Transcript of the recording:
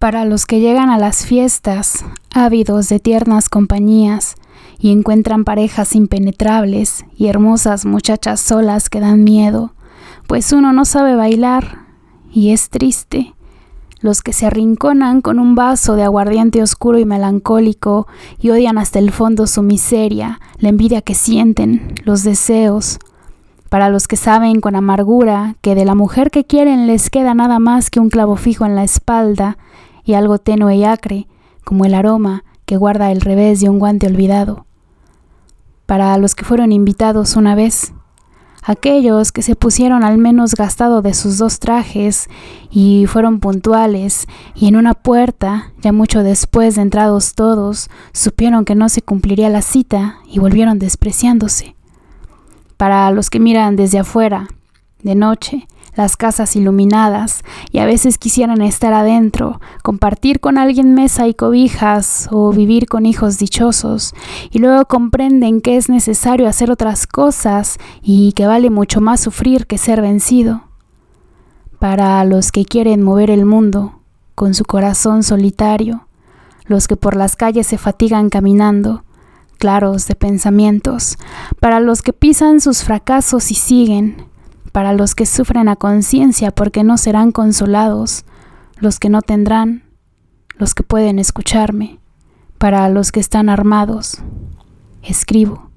Para los que llegan a las fiestas, ávidos de tiernas compañías, y encuentran parejas impenetrables y hermosas muchachas solas que dan miedo, pues uno no sabe bailar, y es triste. Los que se arrinconan con un vaso de aguardiente oscuro y melancólico y odian hasta el fondo su miseria, la envidia que sienten, los deseos, para los que saben con amargura que de la mujer que quieren les queda nada más que un clavo fijo en la espalda y algo tenue y acre, como el aroma que guarda el revés de un guante olvidado. Para los que fueron invitados una vez, aquellos que se pusieron al menos gastado de sus dos trajes y fueron puntuales y en una puerta, ya mucho después de entrados todos, supieron que no se cumpliría la cita y volvieron despreciándose. Para los que miran desde afuera, de noche, las casas iluminadas y a veces quisieran estar adentro, compartir con alguien mesa y cobijas o vivir con hijos dichosos y luego comprenden que es necesario hacer otras cosas y que vale mucho más sufrir que ser vencido. Para los que quieren mover el mundo con su corazón solitario, los que por las calles se fatigan caminando, claros de pensamientos, para los que pisan sus fracasos y siguen, para los que sufren a conciencia porque no serán consolados, los que no tendrán, los que pueden escucharme, para los que están armados. Escribo.